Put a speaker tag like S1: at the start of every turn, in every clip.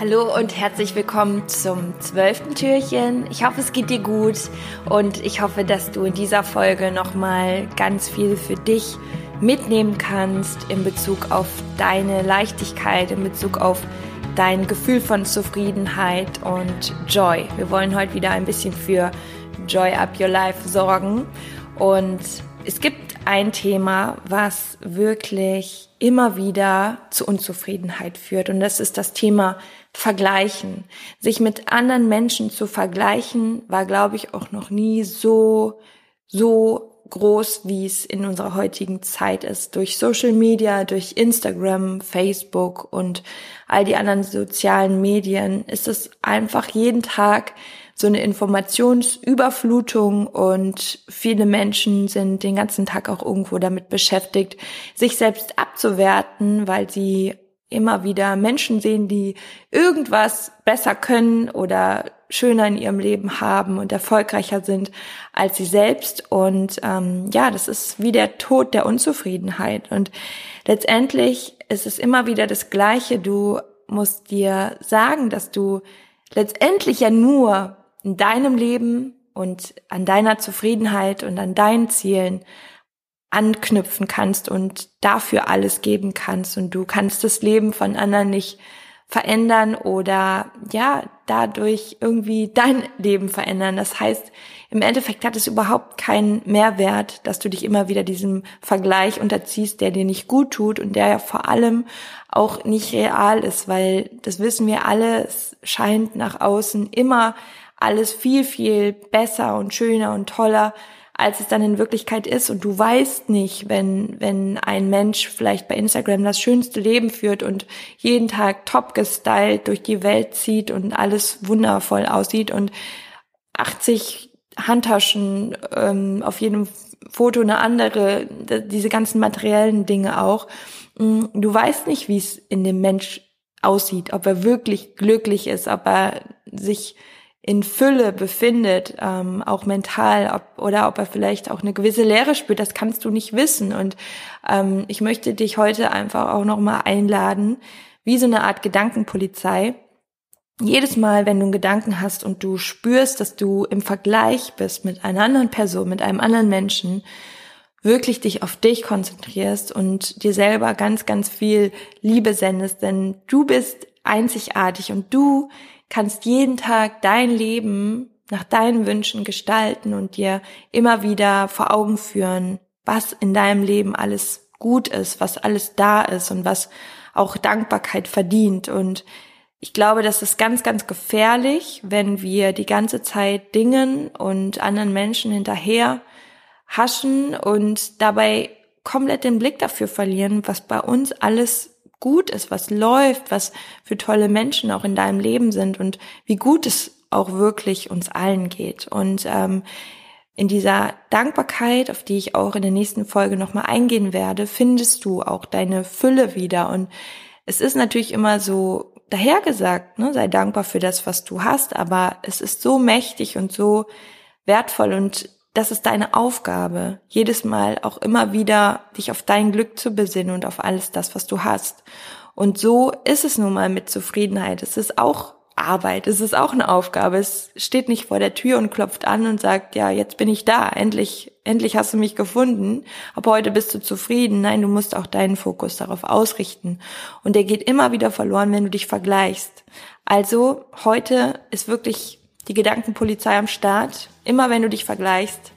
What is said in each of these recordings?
S1: Hallo und herzlich willkommen zum zwölften Türchen. Ich hoffe, es geht dir gut und ich hoffe, dass du in dieser Folge nochmal ganz viel für dich mitnehmen kannst in Bezug auf deine Leichtigkeit, in Bezug auf dein Gefühl von Zufriedenheit und Joy. Wir wollen heute wieder ein bisschen für Joy Up Your Life sorgen und es gibt ein Thema, was wirklich immer wieder zu Unzufriedenheit führt und das ist das Thema vergleichen. Sich mit anderen Menschen zu vergleichen, war, glaube ich, auch noch nie so, so groß, wie es in unserer heutigen Zeit ist. Durch Social Media, durch Instagram, Facebook und all die anderen sozialen Medien ist es einfach jeden Tag so eine Informationsüberflutung und viele Menschen sind den ganzen Tag auch irgendwo damit beschäftigt, sich selbst abzuwerten, weil sie immer wieder Menschen sehen, die irgendwas besser können oder schöner in ihrem Leben haben und erfolgreicher sind als sie selbst. Und ähm, ja, das ist wie der Tod der Unzufriedenheit. Und letztendlich ist es immer wieder das Gleiche. Du musst dir sagen, dass du letztendlich ja nur in deinem Leben und an deiner Zufriedenheit und an deinen Zielen anknüpfen kannst und dafür alles geben kannst und du kannst das Leben von anderen nicht verändern oder ja, dadurch irgendwie dein Leben verändern. Das heißt, im Endeffekt hat es überhaupt keinen Mehrwert, dass du dich immer wieder diesem Vergleich unterziehst, der dir nicht gut tut und der ja vor allem auch nicht real ist, weil das wissen wir alle, es scheint nach außen immer alles viel, viel besser und schöner und toller als es dann in Wirklichkeit ist. Und du weißt nicht, wenn, wenn ein Mensch vielleicht bei Instagram das schönste Leben führt und jeden Tag top gestylt durch die Welt zieht und alles wundervoll aussieht und 80 Handtaschen, ähm, auf jedem Foto eine andere, diese ganzen materiellen Dinge auch. Mm, du weißt nicht, wie es in dem Mensch aussieht, ob er wirklich glücklich ist, ob er sich in Fülle befindet, ähm, auch mental, ob, oder ob er vielleicht auch eine gewisse Leere spürt, das kannst du nicht wissen. Und ähm, ich möchte dich heute einfach auch nochmal einladen, wie so eine Art Gedankenpolizei. Jedes Mal, wenn du einen Gedanken hast und du spürst, dass du im Vergleich bist mit einer anderen Person, mit einem anderen Menschen, wirklich dich auf dich konzentrierst und dir selber ganz, ganz viel Liebe sendest, denn du bist einzigartig und du kannst jeden Tag dein Leben nach deinen Wünschen gestalten und dir immer wieder vor Augen führen, was in deinem Leben alles gut ist, was alles da ist und was auch Dankbarkeit verdient. Und ich glaube, das ist ganz, ganz gefährlich, wenn wir die ganze Zeit Dingen und anderen Menschen hinterher haschen und dabei komplett den Blick dafür verlieren, was bei uns alles gut ist, was läuft, was für tolle Menschen auch in deinem Leben sind und wie gut es auch wirklich uns allen geht. Und ähm, in dieser Dankbarkeit, auf die ich auch in der nächsten Folge nochmal eingehen werde, findest du auch deine Fülle wieder. Und es ist natürlich immer so dahergesagt, ne, sei dankbar für das, was du hast, aber es ist so mächtig und so wertvoll und das ist deine Aufgabe, jedes Mal auch immer wieder dich auf dein Glück zu besinnen und auf alles das, was du hast. Und so ist es nun mal mit Zufriedenheit. Es ist auch Arbeit, es ist auch eine Aufgabe. Es steht nicht vor der Tür und klopft an und sagt, ja, jetzt bin ich da, endlich, endlich hast du mich gefunden, aber heute bist du zufrieden. Nein, du musst auch deinen Fokus darauf ausrichten. Und der geht immer wieder verloren, wenn du dich vergleichst. Also heute ist wirklich die Gedankenpolizei am Start. Immer wenn du dich vergleichst,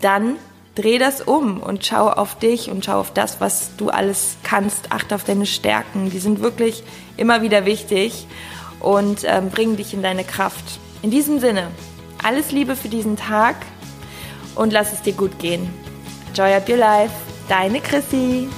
S1: dann dreh das um und schau auf dich und schau auf das, was du alles kannst. Achte auf deine Stärken. Die sind wirklich immer wieder wichtig und ähm, bringen dich in deine Kraft. In diesem Sinne, alles Liebe für diesen Tag und lass es dir gut gehen. Joy up your life. Deine Chrissy.